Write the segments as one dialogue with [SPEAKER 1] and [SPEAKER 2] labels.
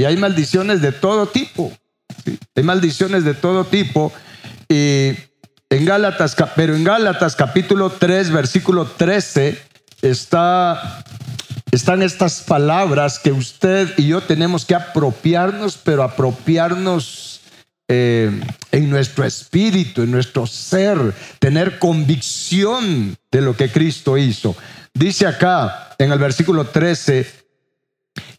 [SPEAKER 1] Y hay maldiciones de todo tipo. Hay maldiciones de todo tipo. Y en Gálatas, pero en Gálatas capítulo 3, versículo 13, está, están estas palabras que usted y yo tenemos que apropiarnos, pero apropiarnos eh, en nuestro espíritu, en nuestro ser, tener convicción de lo que Cristo hizo. Dice acá en el versículo 13,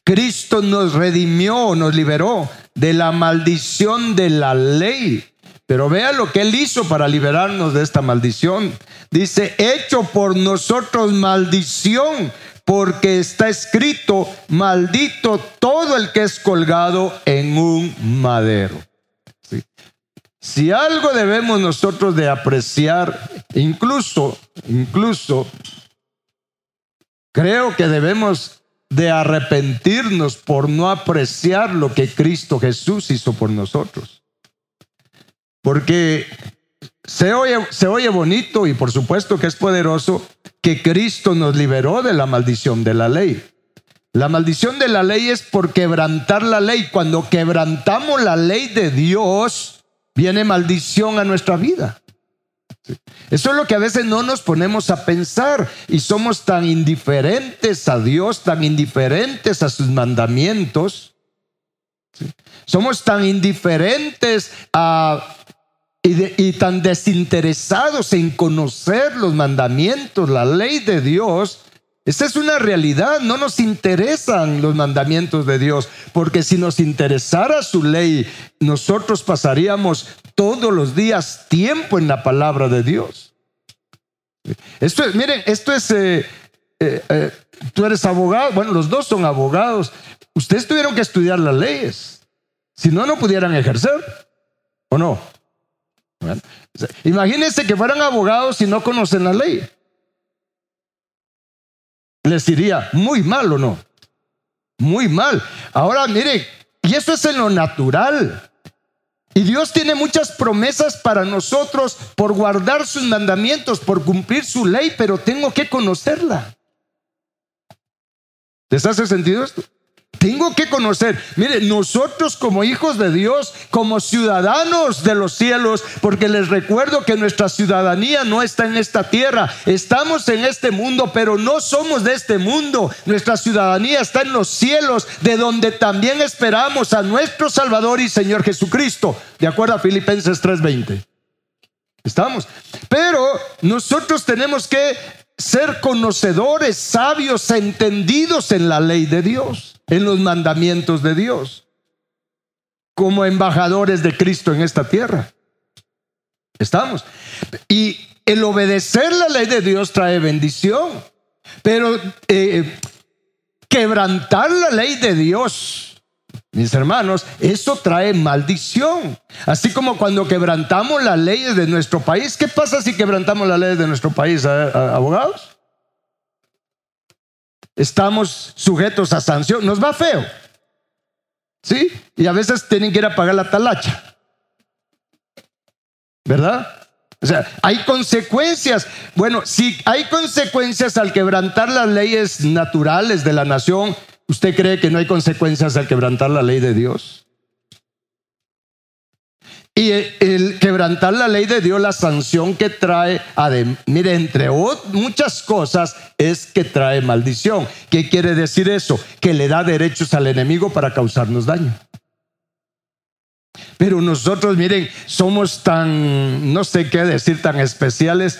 [SPEAKER 1] Cristo nos redimió, nos liberó de la maldición de la ley. Pero vea lo que Él hizo para liberarnos de esta maldición. Dice, hecho por nosotros maldición, porque está escrito, maldito todo el que es colgado en un madero. Si algo debemos nosotros de apreciar, incluso, incluso, creo que debemos de arrepentirnos por no apreciar lo que Cristo Jesús hizo por nosotros. Porque se oye, se oye bonito y por supuesto que es poderoso que Cristo nos liberó de la maldición de la ley. La maldición de la ley es por quebrantar la ley. Cuando quebrantamos la ley de Dios, viene maldición a nuestra vida. Eso es lo que a veces no nos ponemos a pensar y somos tan indiferentes a Dios, tan indiferentes a sus mandamientos. Somos tan indiferentes y, y tan desinteresados en conocer los mandamientos, la ley de Dios, esa es una realidad, no nos interesan los mandamientos de Dios, porque si nos interesara su ley, nosotros pasaríamos todos los días tiempo en la palabra de Dios. Esto es, miren, esto es, eh, eh, eh, tú eres abogado, bueno, los dos son abogados, ustedes tuvieron que estudiar las leyes, si no, no pudieran ejercer, ¿o no? imagínense que fueran abogados y no conocen la ley. Les diría, muy mal o no, muy mal. Ahora, mire, y eso es en lo natural. Y Dios tiene muchas promesas para nosotros por guardar sus mandamientos, por cumplir su ley, pero tengo que conocerla. ¿Les hace sentido esto? Tengo que conocer, mire, nosotros como hijos de Dios, como ciudadanos de los cielos, porque les recuerdo que nuestra ciudadanía no está en esta tierra, estamos en este mundo, pero no somos de este mundo. Nuestra ciudadanía está en los cielos, de donde también esperamos a nuestro Salvador y Señor Jesucristo, de acuerdo a Filipenses 3:20. Estamos. Pero nosotros tenemos que ser conocedores, sabios, entendidos en la ley de Dios en los mandamientos de Dios, como embajadores de Cristo en esta tierra. Estamos. Y el obedecer la ley de Dios trae bendición, pero eh, quebrantar la ley de Dios, mis hermanos, eso trae maldición. Así como cuando quebrantamos las leyes de nuestro país, ¿qué pasa si quebrantamos las leyes de nuestro país, abogados? Estamos sujetos a sanción. Nos va feo. ¿Sí? Y a veces tienen que ir a pagar la talacha. ¿Verdad? O sea, hay consecuencias. Bueno, si hay consecuencias al quebrantar las leyes naturales de la nación, ¿usted cree que no hay consecuencias al quebrantar la ley de Dios? Y el quebrantar la ley de Dios, la sanción que trae, mire, entre muchas cosas, es que trae maldición. ¿Qué quiere decir eso? Que le da derechos al enemigo para causarnos daño. Pero nosotros, miren, somos tan, no sé qué decir, tan especiales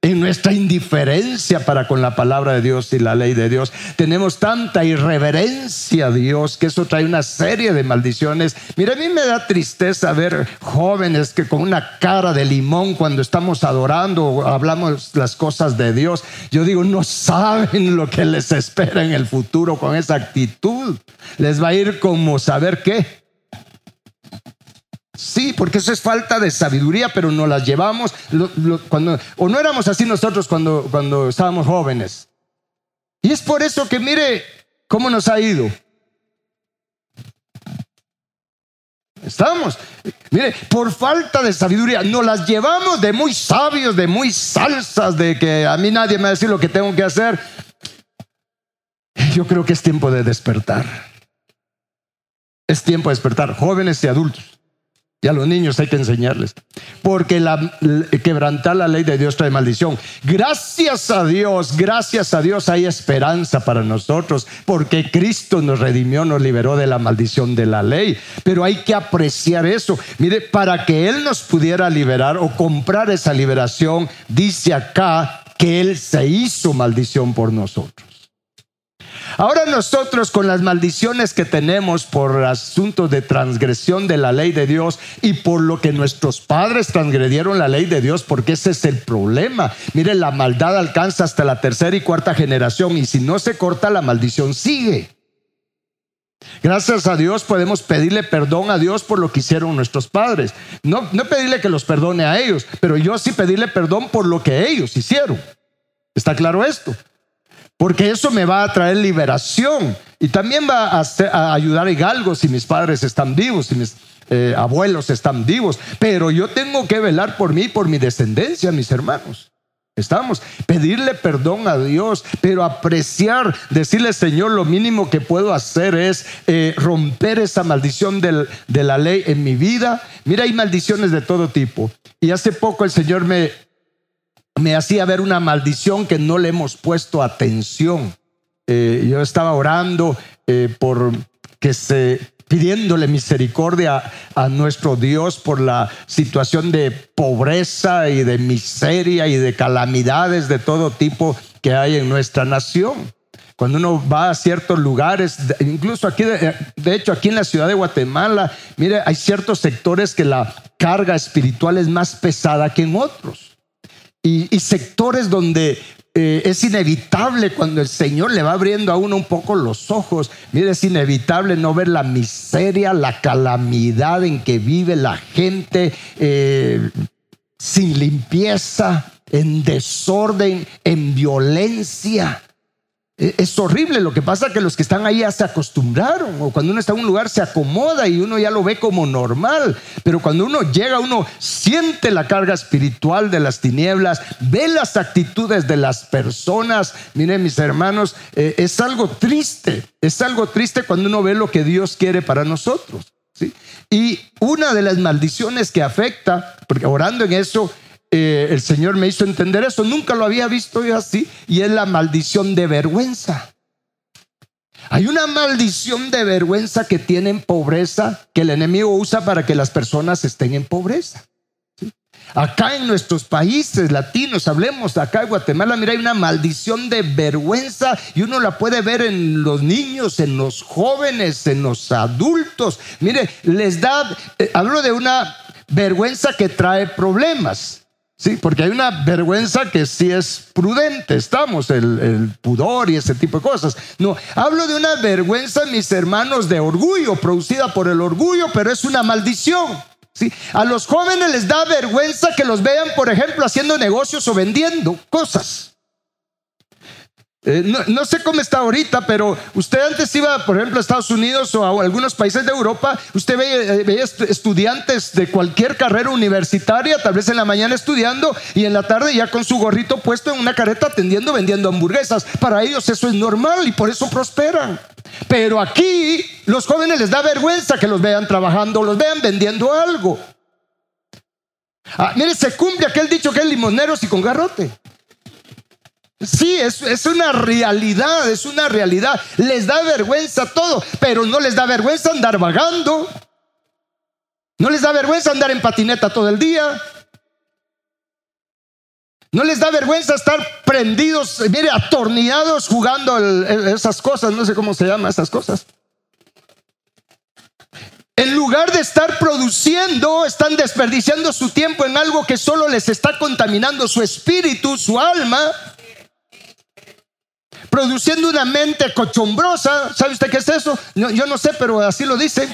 [SPEAKER 1] en nuestra indiferencia para con la palabra de Dios y la ley de Dios. Tenemos tanta irreverencia a Dios que eso trae una serie de maldiciones. Mira, a mí me da tristeza ver jóvenes que con una cara de limón cuando estamos adorando o hablamos las cosas de Dios, yo digo, no saben lo que les espera en el futuro con esa actitud. Les va a ir como saber qué Sí, porque eso es falta de sabiduría, pero no las llevamos cuando, o no éramos así nosotros cuando, cuando estábamos jóvenes. Y es por eso que mire cómo nos ha ido. Estamos, mire, por falta de sabiduría, nos las llevamos de muy sabios, de muy salsas, de que a mí nadie me va a decir lo que tengo que hacer. Yo creo que es tiempo de despertar. Es tiempo de despertar, jóvenes y adultos. Y a los niños hay que enseñarles. Porque la, quebrantar la ley de Dios trae maldición. Gracias a Dios, gracias a Dios hay esperanza para nosotros. Porque Cristo nos redimió, nos liberó de la maldición de la ley. Pero hay que apreciar eso. Mire, para que Él nos pudiera liberar o comprar esa liberación, dice acá que Él se hizo maldición por nosotros. Ahora nosotros con las maldiciones que tenemos por asuntos de transgresión de la ley de Dios y por lo que nuestros padres transgredieron la ley de Dios, porque ese es el problema. Mire, la maldad alcanza hasta la tercera y cuarta generación y si no se corta la maldición sigue. Gracias a Dios podemos pedirle perdón a Dios por lo que hicieron nuestros padres. No, no pedirle que los perdone a ellos, pero yo sí pedirle perdón por lo que ellos hicieron. ¿Está claro esto? Porque eso me va a traer liberación y también va a, ayudar a algo si mis padres están vivos, si mis eh, abuelos están vivos, pero yo tengo que velar por mí, por mi descendencia, mis hermanos. Estamos, pedirle perdón a Dios, pero apreciar, decirle Señor, lo mínimo que puedo hacer es eh, romper esa maldición de la ley en mi vida. Mira, hay maldiciones de todo tipo. Y hace poco el Señor me, me hacía ver una maldición que no le hemos puesto atención. Eh, yo estaba orando eh, por que se pidiéndole misericordia a nuestro Dios por la situación de pobreza y de miseria y de calamidades de todo tipo que hay en nuestra nación. Cuando uno va a ciertos lugares, incluso aquí, de, hecho aquí en la ciudad de Guatemala, mire, hay ciertos sectores que la carga espiritual es más pesada que en otros y, sectores donde eh, es inevitable cuando el Señor le va abriendo a uno un poco los ojos. Mire, es inevitable no ver la miseria, la calamidad en que vive la gente eh, sin limpieza, en desorden, en violencia. E, es horrible, lo que pasa es que los que están ahí ya se acostumbraron, o cuando uno está en un lugar se acomoda y uno ya lo ve como normal, pero cuando uno llega, uno siente la carga espiritual de las tinieblas, ve las actitudes de las personas, miren mis hermanos, eh, es algo triste, es algo triste cuando uno ve lo que Dios quiere para nosotros. Y una de las maldiciones que afecta, porque orando en eso, eh, el Señor me hizo entender eso, nunca lo había visto yo así, y es la maldición de vergüenza. Hay una maldición de vergüenza que tienen pobreza, que el enemigo usa para que las personas estén en pobreza. Acá en nuestros países latinos, hablemos acá en Guatemala, mira, hay una maldición de vergüenza y uno la puede ver en los niños, en los jóvenes, en los adultos. Mire, les da, eh, hablo de una vergüenza que trae problemas. Sí, porque hay una vergüenza que sí es prudente, estamos, el, pudor y ese tipo de cosas. No, hablo de una vergüenza, mis hermanos, de orgullo, producida por el orgullo, pero es una maldición. ¿sí? A los jóvenes les da vergüenza que los vean, por ejemplo, haciendo negocios o vendiendo cosas. Eh, no, sé cómo está ahorita, pero usted antes iba, por ejemplo, a Estados Unidos o a algunos países de Europa, usted veía, eh, estudiantes de cualquier carrera universitaria, tal vez en la mañana estudiando y en la tarde ya con su gorrito puesto en una carreta atendiendo, vendiendo hamburguesas. Para ellos eso es normal y por eso prosperan. Pero aquí los jóvenes les da vergüenza que los vean trabajando, los vean vendiendo algo. Ah, mire, se cumple aquel dicho que es limoneros y con garrote. Sí, es, es, una realidad, es una realidad. Les da vergüenza todo, pero no les da vergüenza andar vagando. No les da vergüenza andar en patineta todo el día. No les da vergüenza estar prendidos, mire, atornillados jugando esas cosas, no sé cómo se llaman esas cosas. En lugar de estar produciendo, están desperdiciando su tiempo en algo que solo les está contaminando su espíritu, su alma produciendo una mente cochombrosa. ¿Sabe usted qué es eso? yo no sé, pero así lo dice.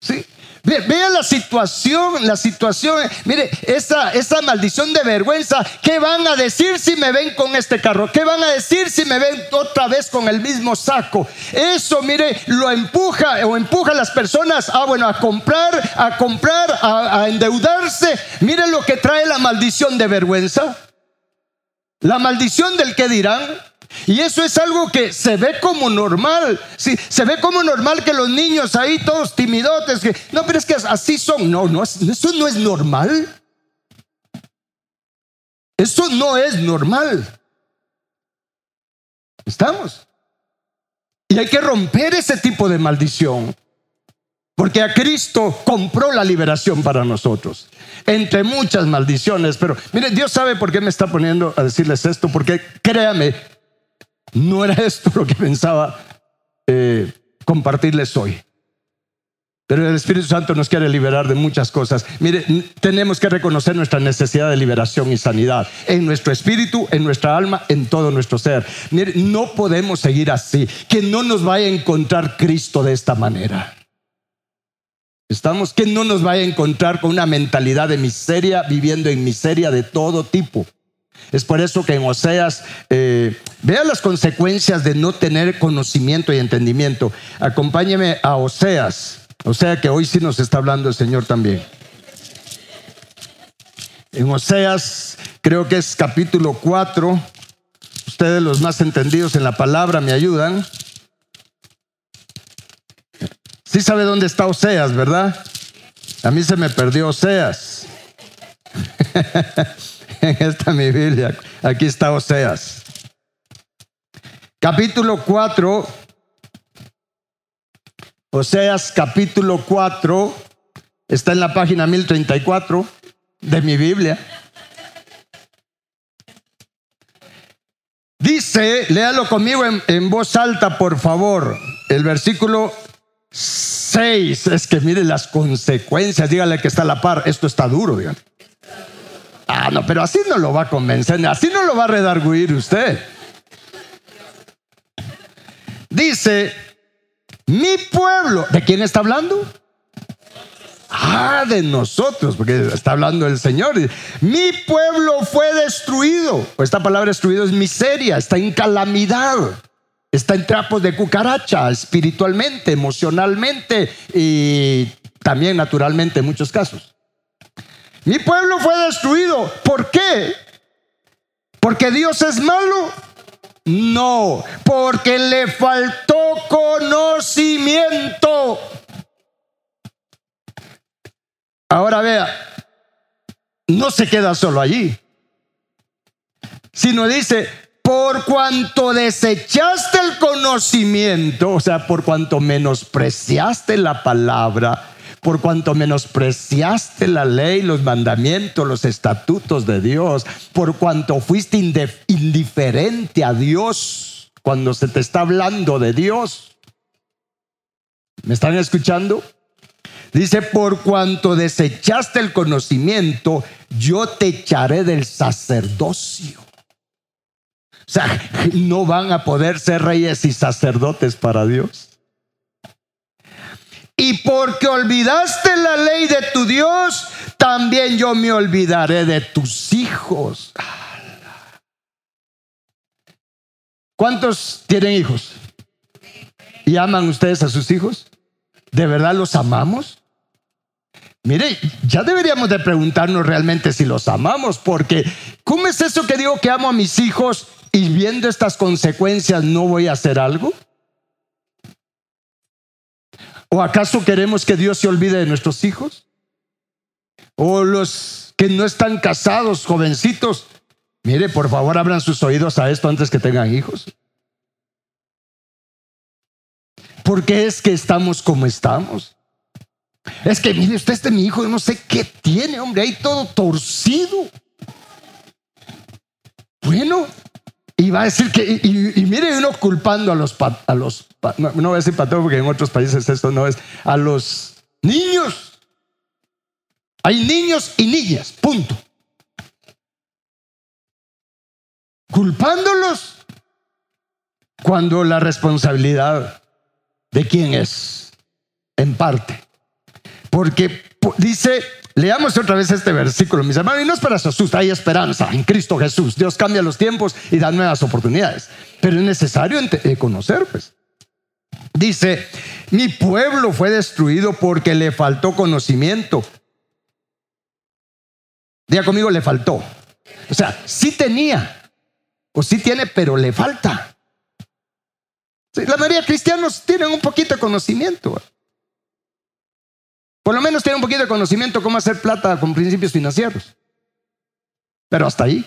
[SPEAKER 1] Sí. Vea la situación, la situación. Mire, esa, esa maldición de vergüenza. ¿Qué van a decir si me ven con este carro? ¿Qué van a decir si me ven otra vez con el mismo saco? Eso, mire, lo empuja o empuja a las personas a, bueno, a comprar, a comprar, a, a endeudarse. Mire lo que trae la maldición de vergüenza. La maldición del que dirán Y eso es algo que se ve como normal. Sí, se ve como normal que los niños ahí todos timidotes, que no, pero es que así son. No, no, eso no es normal. Eso no es normal. ¿Estamos? Y hay que romper ese tipo de maldición. Porque a Cristo compró la liberación para nosotros. Entre muchas maldiciones. Pero mire, Dios sabe por qué me está poniendo a decirles esto. Porque créame, no era esto lo que pensaba eh, compartirles hoy. Pero el Espíritu Santo nos quiere liberar de muchas cosas. Mire, tenemos que reconocer nuestra necesidad de liberación y sanidad en nuestro espíritu, en nuestra alma, en todo nuestro ser. Mire, no podemos seguir así. Que no nos vaya a encontrar Cristo de esta manera. Estamos, que no nos vaya a encontrar con una mentalidad de miseria, viviendo en miseria de todo tipo. Es por eso que en Oseas, eh, vea las consecuencias de no tener conocimiento y entendimiento. Acompáñeme a Oseas. O sea que hoy sí nos está hablando el Señor también. En Oseas, creo que es capítulo 4. Ustedes los más entendidos en la palabra me ayudan. Sí sabe dónde está Oseas, ¿verdad? A mí se me perdió Oseas. en esta mi Biblia. Aquí está Oseas. Capítulo 4. Oseas capítulo 4. Está en la página 1034 de mi Biblia. Dice, léalo conmigo en, en, voz alta, por favor, el versículo 6. Es que mire las consecuencias, dígale que está a la par, esto está duro, dígale. Ah, no, pero así no lo va a convencer, así no lo va a redarguir usted. Dice, mi pueblo, ¿de quién está hablando? Ah, de nosotros, porque está hablando el Señor. Mi pueblo fue destruido. Esta palabra destruido es miseria, está en calamidad, está en trapos de cucaracha, espiritualmente, emocionalmente y también naturalmente en muchos casos. Mi pueblo fue destruido. ¿Por qué? ¿Porque Dios es malo? No, porque le faltó conocimiento. Ahora vea, no se queda solo allí, sino dice, por cuanto desechaste el conocimiento, o sea, por cuanto menospreciaste la palabra, por cuanto menospreciaste la ley, los mandamientos, los estatutos de Dios, por cuanto fuiste indiferente a Dios cuando se te está hablando de Dios. ¿Me están escuchando? Dice, por cuanto desechaste el conocimiento, yo te echaré del sacerdocio. O sea, no van a poder ser reyes y sacerdotes para Dios. Y porque olvidaste la ley de tu Dios, también yo me olvidaré de tus hijos. ¿Cuántos tienen hijos? ¿Y aman ustedes a sus hijos? ¿De verdad los amamos? Mire, ya deberíamos de preguntarnos realmente si los amamos, porque ¿cómo es eso que digo que amo a mis hijos y viendo estas consecuencias no voy a hacer algo? ¿O acaso queremos que Dios se olvide de nuestros hijos? ¿O los que no están casados, jovencitos? Mire, por favor, abran sus oídos a esto antes que tengan hijos. Porque es que estamos como estamos. Es que, mire, usted este mi hijo, yo no sé qué tiene, hombre, ahí todo torcido. Bueno, y va a decir que, y, mire uno culpando a los, a los no, voy a decir patrón porque en otros países esto no es, a los niños. Hay niños y niñas, punto. Culpándolos cuando la responsabilidad de quién es, en parte. Porque dice Leamos otra vez este versículo, mis hermanos, y no es para su asusta, hay esperanza en Cristo Jesús. Dios cambia los tiempos y da nuevas oportunidades, pero es necesario eh, conocer, pues. Dice, mi pueblo fue destruido porque le faltó conocimiento. Diga conmigo, le faltó. O sea, sí tenía O sí tiene, pero le falta. la mayoría de cristianos tienen un poquito de conocimiento. Por lo menos tienen un poquito de conocimiento cómo hacer plata con principios financieros. Pero hasta ahí.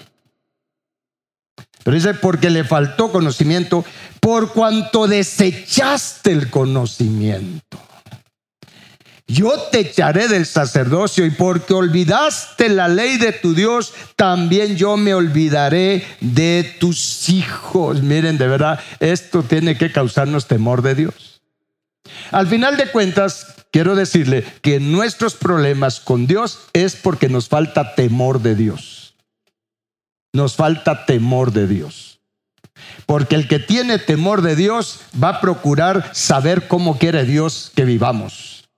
[SPEAKER 1] Pero dice, porque le faltó conocimiento, por cuanto desechaste el conocimiento. Yo te echaré del sacerdocio y porque olvidaste la ley de tu Dios, también yo me olvidaré de tus hijos. Miren, de verdad, esto tiene que causarnos temor de Dios. Al final de cuentas, quiero decirle que nuestros problemas con Dios es porque nos falta temor de Dios. Nos falta temor de Dios. Porque el que tiene temor de Dios va a procurar saber cómo quiere Dios que vivamos.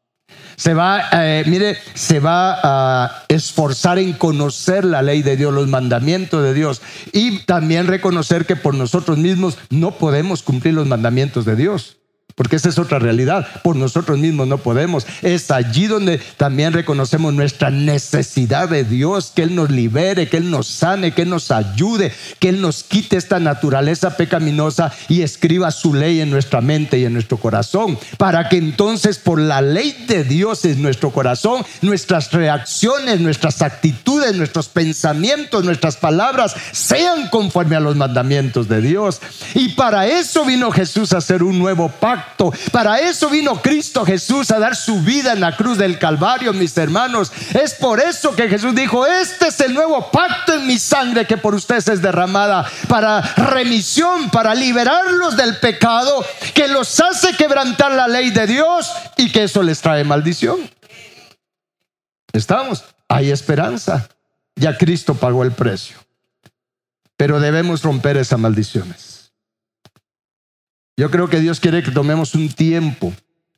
[SPEAKER 1] Se va, eh, mire, se va a esforzar en conocer la ley de Dios, los mandamientos de Dios y también reconocer que por nosotros mismos no podemos cumplir los mandamientos de Dios. Porque esa es otra realidad. Por nosotros mismos no podemos. Es allí donde también reconocemos nuestra necesidad de Dios, que Él nos libere, que Él nos sane, que Él nos ayude, que Él nos quite esta naturaleza pecaminosa y escriba su ley en nuestra mente y en nuestro corazón. Para que entonces por la ley de Dios en nuestro corazón, nuestras reacciones, nuestras actitudes, nuestros pensamientos, nuestras palabras sean conforme a los mandamientos de Dios. Y para eso vino Jesús a hacer un nuevo pacto para eso vino Cristo Jesús a dar su vida en la cruz del Calvario, mis hermanos. Es por eso que Jesús dijo, este es el nuevo pacto en mi sangre que por ustedes es derramada para remisión, para liberarlos del pecado que los hace quebrantar la ley de Dios y que eso les trae maldición. Estamos, hay esperanza. Ya Cristo pagó el precio. Pero debemos romper esas maldiciones. Yo creo que Dios quiere que tomemos un tiempo,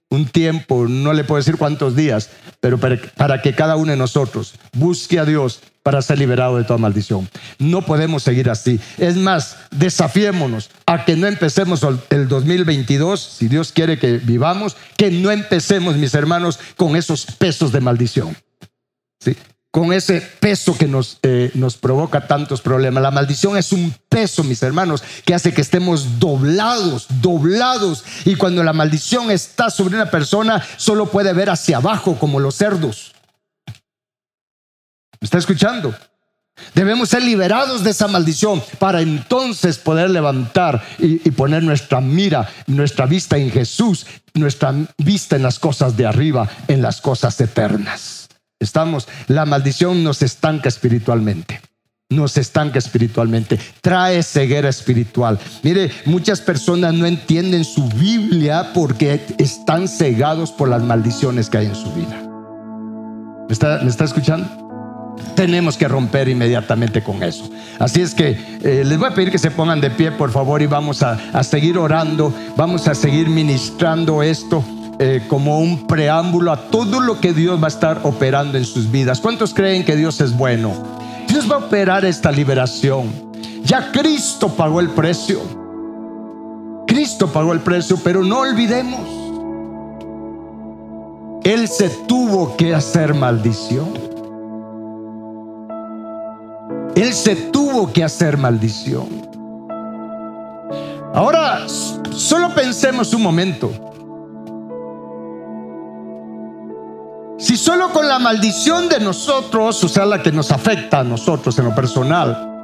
[SPEAKER 1] un tiempo, no le puedo decir cuántos días, pero para, que cada uno de nosotros busque a Dios para ser liberado de toda maldición. No podemos seguir así. Es más, desafiémonos a que no empecemos el 2022, si Dios quiere que vivamos, que no empecemos, mis hermanos, con esos pesos de maldición. ¿Sí? Con ese peso que nos, eh, nos provoca tantos problemas. La maldición es un peso, mis hermanos, que hace que estemos doblados, doblados. Y cuando la maldición está sobre una persona, solo puede ver hacia abajo como los cerdos. ¿Me está escuchando? Debemos ser liberados de esa maldición para entonces poder levantar y, y, poner nuestra mira, nuestra vista en Jesús, nuestra vista en las cosas de arriba, en las cosas eternas. Estamos, la maldición nos estanca espiritualmente. Nos estanca espiritualmente, trae ceguera espiritual. Mire, muchas personas no entienden su Biblia porque están cegados por las maldiciones que hay en su vida. ¿Me está, está escuchando? Tenemos que romper inmediatamente con eso. Así es que eh, les voy a pedir que se pongan de pie, por favor, y vamos a, a seguir orando, vamos a seguir ministrando esto. Eh, como un preámbulo a todo lo que Dios va a estar operando en sus vidas. ¿Cuántos creen que Dios es bueno? Dios va a operar esta liberación. Ya Cristo pagó el precio. Cristo pagó el precio, pero no olvidemos. Él se tuvo que hacer maldición. Él se tuvo que hacer maldición. Ahora, solo pensemos un momento. Si solo con la maldición de nosotros, o sea, la que nos afecta a nosotros en lo personal,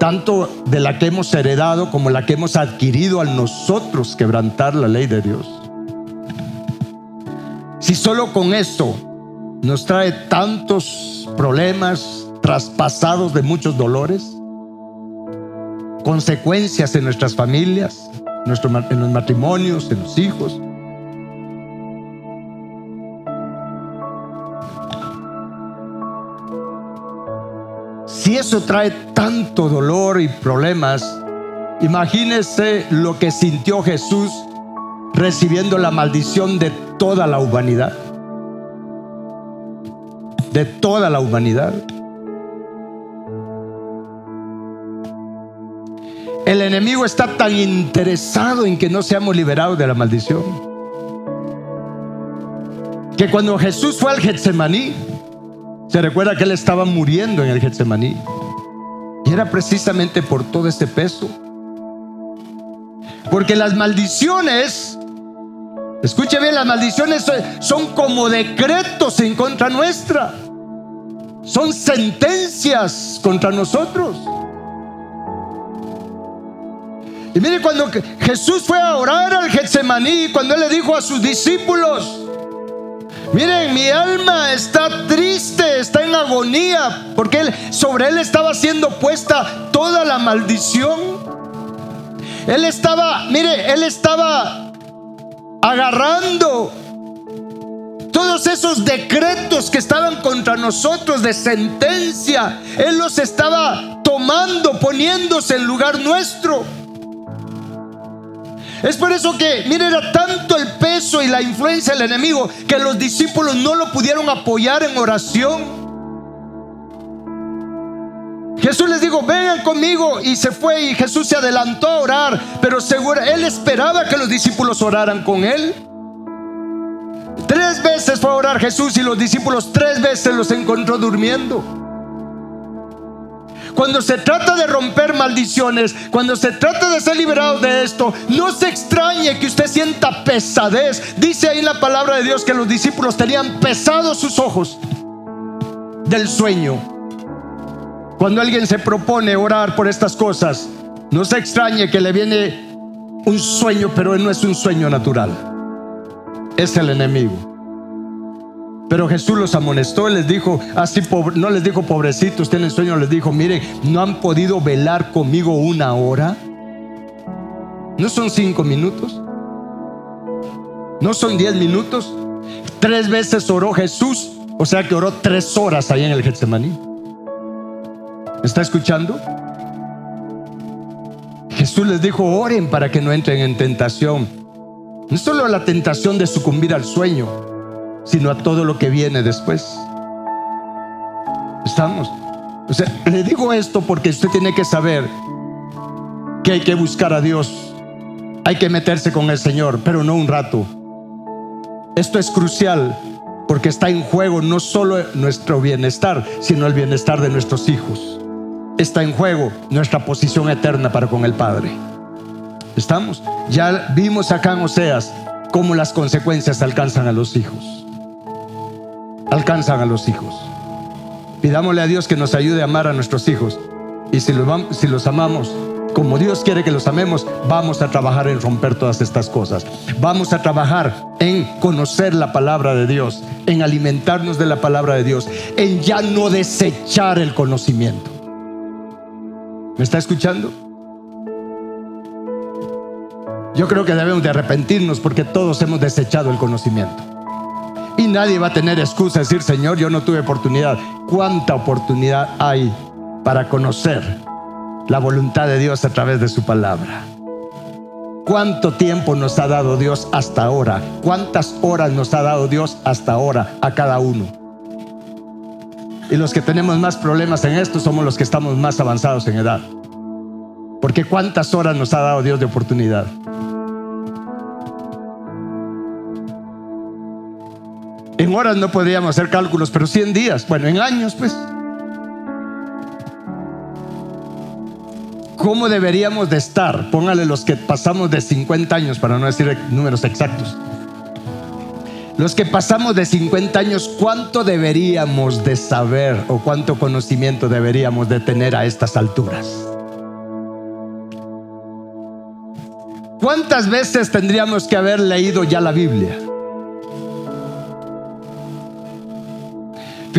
[SPEAKER 1] tanto de la que hemos heredado como la que hemos adquirido al nosotros quebrantar la ley de Dios. Si solo con eso nos trae tantos problemas traspasados de muchos dolores, consecuencias en nuestras familias, en los matrimonios, en los hijos, Si eso trae tanto dolor y problemas, imagínese lo que sintió Jesús recibiendo la maldición de toda la humanidad. De toda la humanidad. El enemigo está tan interesado en que no seamos liberados de la maldición. Que cuando Jesús fue al Getsemaní, se recuerda que él estaba muriendo en el Getsemaní. Y era precisamente por todo ese peso. Porque las maldiciones, escuche bien, las maldiciones son como decretos en contra nuestra. Son sentencias contra nosotros. Y mire, cuando Jesús fue a orar al Getsemaní, cuando él le dijo a sus discípulos, miren, mi alma está triste, está en agonía, porque sobre él estaba siendo puesta toda la maldición. Él estaba, mire, él estaba agarrando todos esos decretos que estaban contra nosotros de sentencia. Él los estaba tomando, poniéndose en lugar nuestro. Es por eso que, mire, era tanto el peso y la influencia del enemigo que los discípulos no lo pudieron apoyar en oración. Jesús les dijo, vengan conmigo y se fue y Jesús se adelantó a orar, pero seguro, él esperaba que los discípulos oraran con él. Tres veces fue a orar Jesús y los discípulos tres veces los encontró durmiendo. Cuando se trata de romper maldiciones, cuando se trata de ser liberado de esto, no se extrañe que usted sienta pesadez. Dice ahí la palabra de Dios que los discípulos tenían pesados sus ojos del sueño. Cuando alguien se propone orar por estas cosas, no se extrañe que le viene un sueño, pero no es un sueño natural. Es el enemigo. Pero Jesús los amonestó y les dijo, así no les dijo pobrecitos, tienen sueño, les dijo, mire, no han podido velar conmigo una hora. No son cinco minutos. No son diez minutos. Tres veces oró Jesús, o sea que oró tres horas ahí en el Getsemaní. ¿Está escuchando? Jesús les dijo, oren para que no entren en tentación. No solo la tentación de sucumbir al sueño, sino a todo lo que viene después. ¿Estamos? O sea, le digo esto porque usted tiene que saber que hay que buscar a Dios, hay que meterse con el Señor, pero no un rato. Esto es crucial porque está en juego no solo nuestro bienestar, sino el bienestar de nuestros hijos. Está en juego nuestra posición eterna para con el Padre. ¿Estamos? Ya vimos acá en Oseas cómo las consecuencias alcanzan a los hijos alcanzan a los hijos. Pidámosle a Dios que nos ayude a amar a nuestros hijos. Y si los, amamos como Dios quiere que los amemos, vamos a trabajar en romper todas estas cosas. Vamos a trabajar en conocer la palabra de Dios, en alimentarnos de la palabra de Dios, en ya no desechar el conocimiento. ¿Me está escuchando? Yo creo que debemos de arrepentirnos porque todos hemos desechado el conocimiento. Y nadie va a tener excusa de decir, Señor, yo no tuve oportunidad. ¿Cuánta oportunidad hay para conocer la voluntad de Dios a través de su palabra? ¿Cuánto tiempo nos ha dado Dios hasta ahora? ¿Cuántas horas nos ha dado Dios hasta ahora a cada uno? Y los que tenemos más problemas en esto somos los que estamos más avanzados en edad. Porque ¿cuántas horas nos ha dado Dios de oportunidad? En horas no podríamos hacer cálculos, pero 100 días, bueno, en años pues. ¿Cómo deberíamos de estar? Póngale los que pasamos de 50 años, para no decir números exactos. Los que pasamos de 50 años, ¿cuánto deberíamos de saber o cuánto conocimiento deberíamos de tener a estas alturas? ¿Cuántas veces tendríamos que haber leído ya la Biblia?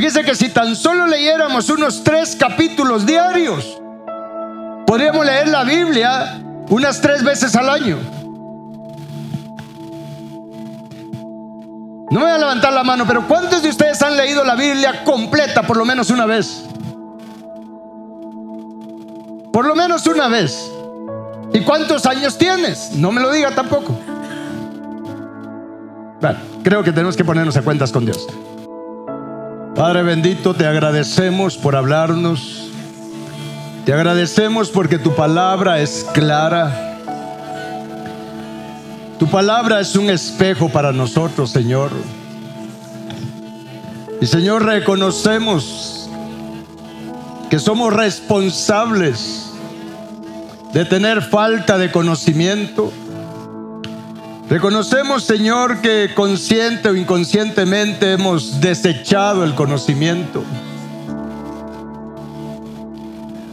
[SPEAKER 1] Fíjese que si tan solo leyéramos unos tres capítulos diarios, podríamos leer la Biblia unas tres veces al año. No voy a levantar la mano, pero ¿cuántos de ustedes han leído la Biblia completa por lo menos una vez? Por lo menos una vez. ¿Y cuántos años tienes? No me lo diga tampoco. Bueno, creo que tenemos que ponernos a cuentas con Dios. Padre bendito, te agradecemos por hablarnos. Te agradecemos porque tu palabra es clara. Tu palabra es un espejo para nosotros, Señor. Y Señor, reconocemos que somos responsables de tener falta de conocimiento. Reconocemos, Señor, que consciente o inconscientemente hemos desechado el conocimiento.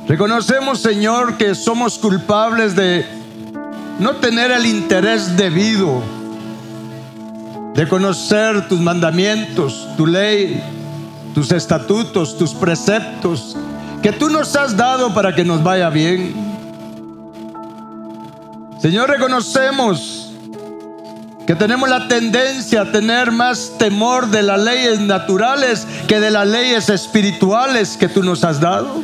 [SPEAKER 1] Reconocemos, Señor, que somos culpables de no tener el interés debido de conocer tus mandamientos, tu ley, tus estatutos, tus preceptos, que tú nos has dado para que nos vaya bien. Señor, reconocemos que tenemos la tendencia a tener más temor de las leyes naturales que de las leyes espirituales que tú nos has dado.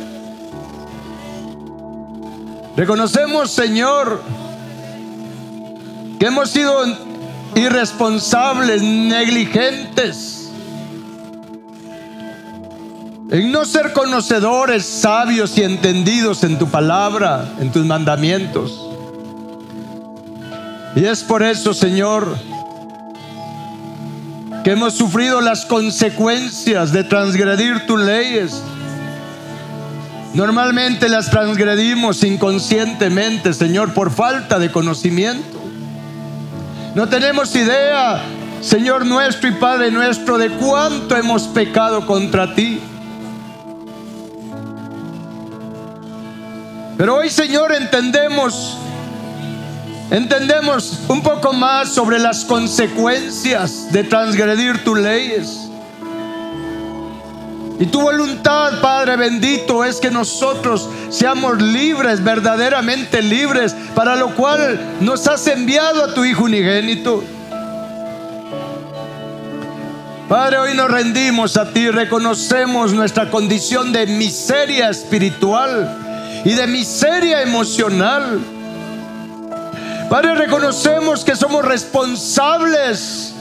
[SPEAKER 1] Reconocemos, Señor, que hemos sido irresponsables, negligentes, en no ser conocedores, sabios y entendidos en tu palabra, en tus mandamientos. Y es por eso, Señor, que hemos sufrido las consecuencias de transgredir tus leyes Normalmente las transgredimos inconscientemente, Señor, por falta de conocimiento. No tenemos idea, Señor nuestro y Padre nuestro, de cuánto hemos pecado contra ti. Pero hoy, Señor, entendemos, entendemos un poco más sobre las consecuencias de transgredir tus leyes. Y tu voluntad, Padre bendito, es que nosotros seamos libres, verdaderamente libres, para lo cual nos has enviado a tu Hijo unigénito. Padre, hoy nos rendimos a ti, reconocemos nuestra condición de miseria espiritual y de miseria emocional. Padre, reconocemos que somos responsables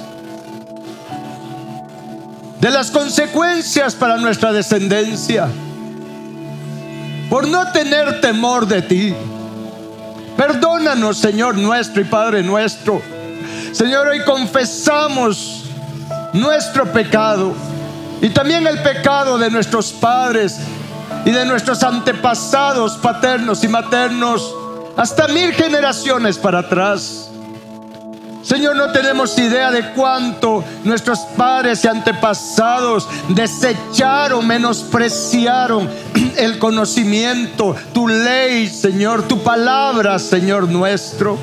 [SPEAKER 1] de las consecuencias para nuestra descendencia, por no tener temor de ti. Perdónanos, Señor nuestro y Padre nuestro. Señor, hoy confesamos nuestro pecado y también el pecado de nuestros padres y de nuestros antepasados paternos y maternos hasta mil generaciones para atrás. Señor, no tenemos idea de cuánto nuestros padres y antepasados desecharon, menospreciaron el conocimiento, tu ley, Señor, tu palabra, Señor nuestro.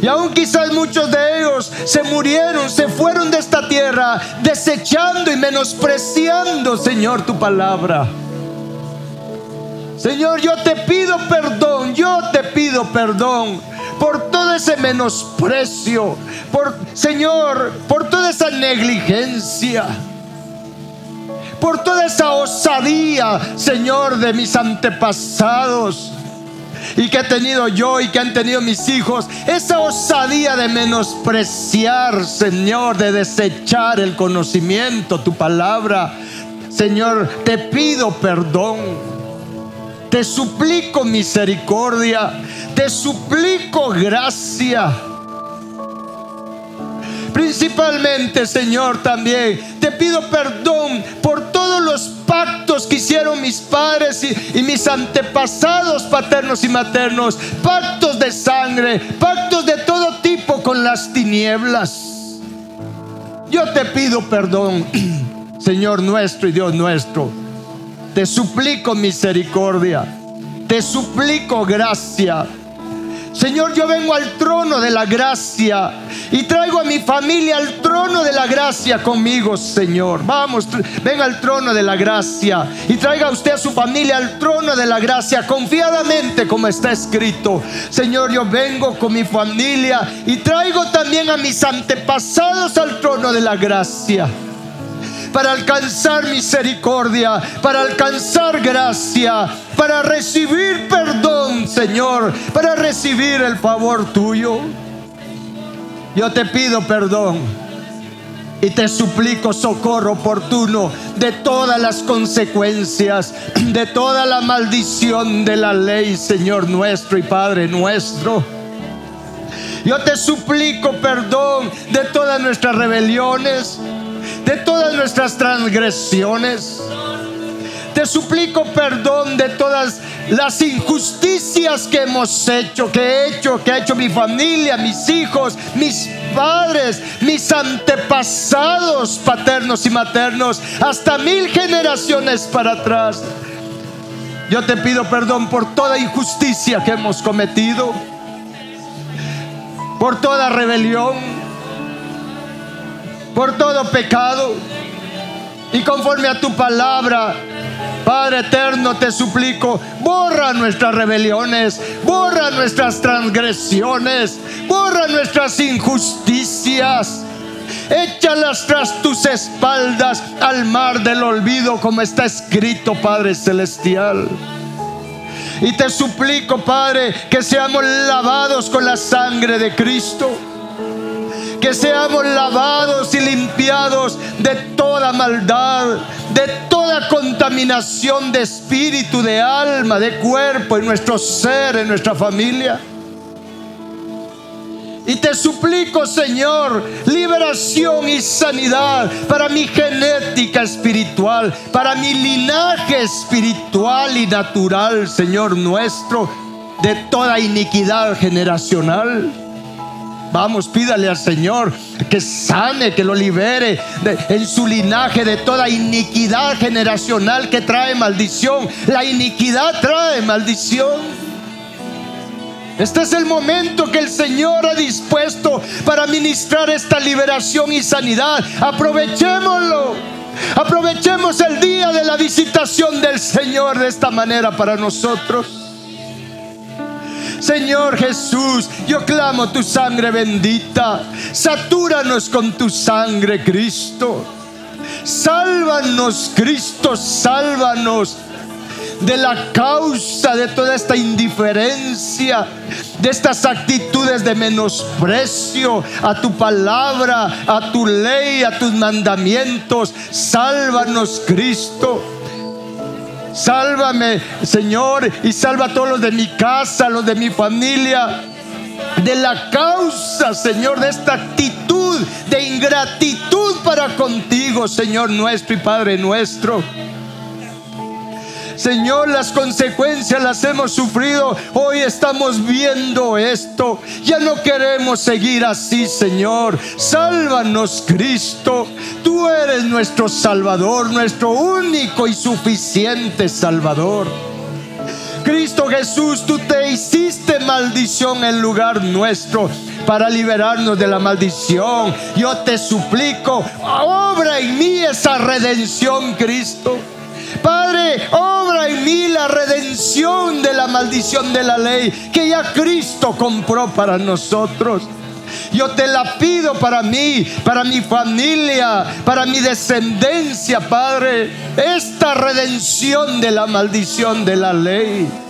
[SPEAKER 1] Y aún quizás muchos de ellos se murieron, se fueron de esta tierra, desechando y menospreciando, Señor, tu palabra. Señor, yo te pido perdón, yo te pido perdón por todo ese menosprecio, por Señor, por toda esa negligencia, por toda esa osadía, Señor, de mis antepasados y que he tenido yo y que han tenido mis hijos, esa osadía de menospreciar, Señor, de desechar el conocimiento, tu palabra. Señor, te pido perdón. Te suplico misericordia, te suplico gracia. Principalmente, Señor, también te pido perdón por todos los pactos que hicieron mis padres y, mis antepasados paternos y maternos, pactos de sangre, pactos de todo tipo con las tinieblas. Yo te pido perdón, Señor nuestro y Dios nuestro te suplico misericordia. Te suplico gracia. Señor, yo vengo al trono de la gracia y traigo a mi familia al trono de la gracia conmigo, Señor. Vamos, venga al trono de la gracia y traiga usted a su familia al trono de la gracia confiadamente como está escrito. Señor, yo vengo con mi familia y traigo también a mis antepasados al trono de la gracia para alcanzar misericordia, para alcanzar gracia, para recibir perdón, Señor, para recibir el favor tuyo. Yo te pido perdón y te suplico socorro oportuno de todas las consecuencias, de toda la maldición de la ley, Señor nuestro y Padre nuestro. Yo te suplico perdón de todas nuestras rebeliones, de todas nuestras transgresiones, Te suplico perdón de todas las injusticias que hemos hecho, que he hecho, que ha hecho mi familia, mis hijos, mis padres, mis antepasados paternos y maternos, hasta mil generaciones para atrás. Yo te pido perdón por toda injusticia que hemos cometido, por toda rebelión, por todo pecado. Y conforme a tu palabra, Padre eterno, te suplico, borra nuestras rebeliones, borra nuestras transgresiones, borra nuestras injusticias. Échalas tras tus espaldas al mar del olvido, como está escrito, Padre Celestial. Y te suplico, Padre, que seamos lavados con la sangre de Cristo. Que seamos lavados y limpiados de toda maldad, de toda contaminación de espíritu, de alma, de cuerpo, en nuestro ser, en nuestra familia. Y te suplico, Señor, liberación y sanidad para mi genética espiritual, para mi linaje espiritual y natural, Señor nuestro, de toda iniquidad generacional. Vamos, pídale al Señor que sane, que lo libere en su linaje de toda iniquidad generacional que trae maldición. La iniquidad trae maldición. Este es el momento que el Señor ha dispuesto para ministrar esta liberación y sanidad. Aprovechémoslo. Aprovechemos el día de la visitación del Señor de esta manera para nosotros. Señor Jesús, yo clamo tu sangre bendita. Satúranos con tu sangre, Cristo. Sálvanos, Cristo, sálvanos de la causa de toda esta indiferencia, de estas actitudes de menosprecio a tu palabra, a tu ley, a tus mandamientos. Sálvanos, Cristo. Sálvame, Señor, y salva a todos los de mi casa, los de mi familia, de la causa, Señor, de esta actitud de ingratitud para contigo, Señor nuestro y Padre nuestro. Señor, las consecuencias las hemos sufrido. Hoy estamos viendo esto. Ya no queremos seguir así, Señor. Sálvanos, Cristo. Tú eres nuestro Salvador, nuestro único y suficiente Salvador. Cristo Jesús, tú te hiciste maldición en lugar nuestro para liberarnos de la maldición. Yo te suplico, obra en mí esa redención, Cristo. Padre, obra en mí la redención de la maldición de la ley que ya Cristo compró para nosotros. Yo te la pido para mí, para mi familia, para mi descendencia, Padre. Esta redención de la maldición de la ley.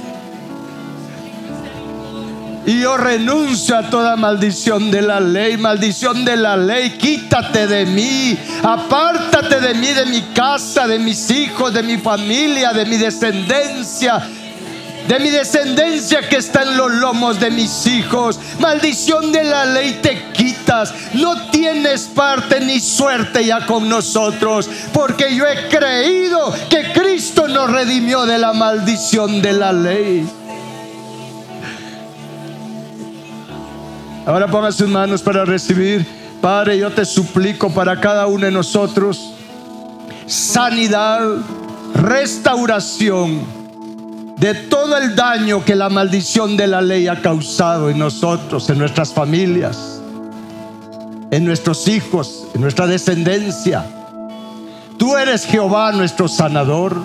[SPEAKER 1] Y yo renuncio a toda maldición de la ley, maldición de la ley, quítate de mí, apártate de mí, de mi casa, de mis hijos, de mi familia, de mi descendencia, de mi descendencia que está en los lomos de mis hijos. Maldición de la ley te quitas. No tienes parte ni suerte ya con nosotros. Porque yo he creído que Cristo nos redimió de la maldición de la ley. Ahora ponga sus manos para recibir. Padre, yo te suplico para cada uno de nosotros sanidad, restauración de todo el daño que la maldición de la ley ha causado en nosotros, en nuestras familias, en nuestros hijos, en nuestra descendencia. Tú eres Jehová nuestro sanador.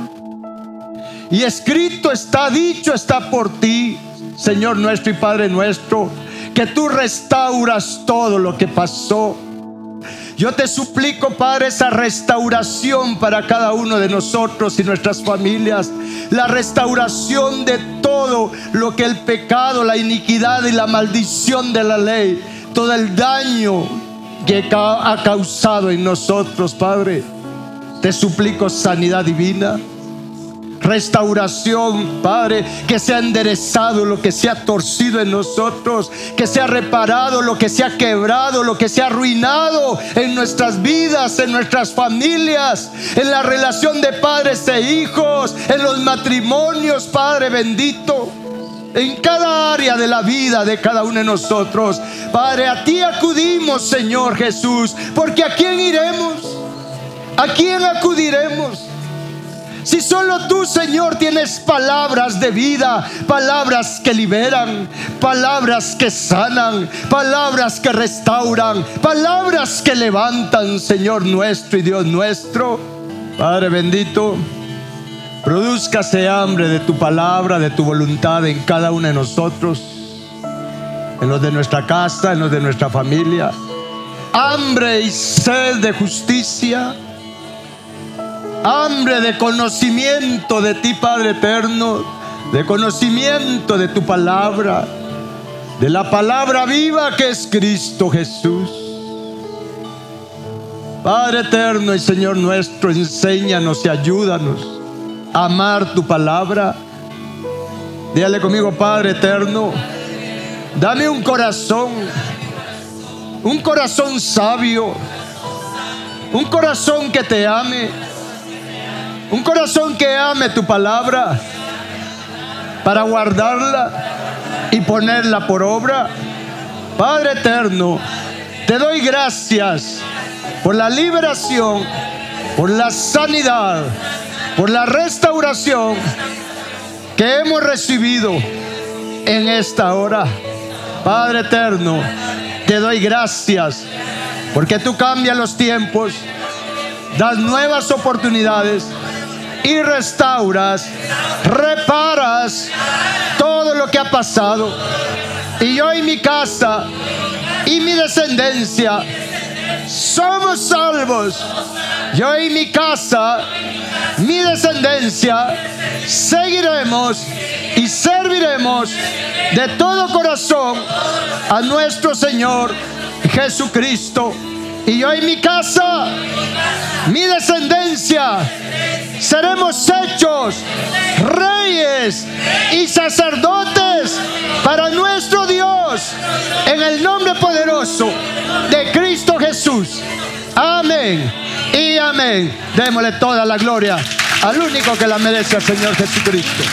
[SPEAKER 1] Y escrito está, dicho está por ti, Señor nuestro y Padre nuestro que tú restauras todo lo que pasó. Yo te suplico, Padre, esa restauración para cada uno de nosotros y nuestras familias. La restauración de todo lo que el pecado, la iniquidad y la maldición de la ley, todo el daño que ha causado en nosotros, Padre. Te suplico sanidad divina restauración, Padre, que se ha enderezado lo que se ha torcido en nosotros, que se ha reparado lo que se ha quebrado, lo que se ha arruinado en nuestras vidas, en nuestras familias, en la relación de padres e hijos, en los matrimonios, Padre bendito en cada área de la vida de cada uno de nosotros. Padre, a ti acudimos, Señor Jesús, porque ¿a quién iremos? ¿A quién acudiremos? Si solo tú, Señor, tienes palabras de vida, palabras que liberan, palabras que sanan, palabras que restauran, palabras que levantan, Señor nuestro y Dios nuestro. Padre bendito, produzcase hambre de tu palabra, de tu voluntad en cada uno de nosotros, en los de nuestra casa, en los de nuestra familia. Hambre y sed de justicia hambre de conocimiento de ti, Padre eterno, de conocimiento de tu palabra, de la palabra viva que es Cristo Jesús. Padre eterno y Señor nuestro, enséñanos y ayúdanos a amar tu palabra. Dígale conmigo, Padre eterno, dame un corazón, un corazón sabio, un corazón que te ame un corazón que ame tu palabra para guardarla y ponerla por obra. Padre eterno, te doy gracias por la liberación, por la sanidad, por la restauración que hemos recibido en esta hora. Padre eterno, te doy gracias porque tú cambias los tiempos, das nuevas oportunidades y restauras, reparas todo lo que ha pasado. Y yo y mi casa y mi descendencia somos salvos. Yo y mi casa, mi descendencia, seguiremos y serviremos de todo corazón a nuestro Señor Jesucristo. Y yo y mi casa, mi descendencia, seremos hechos reyes y sacerdotes para nuestro Dios en el nombre poderoso de Cristo Jesús. Amén y amén. Démosle toda la gloria al único que la merece, al Señor Jesucristo.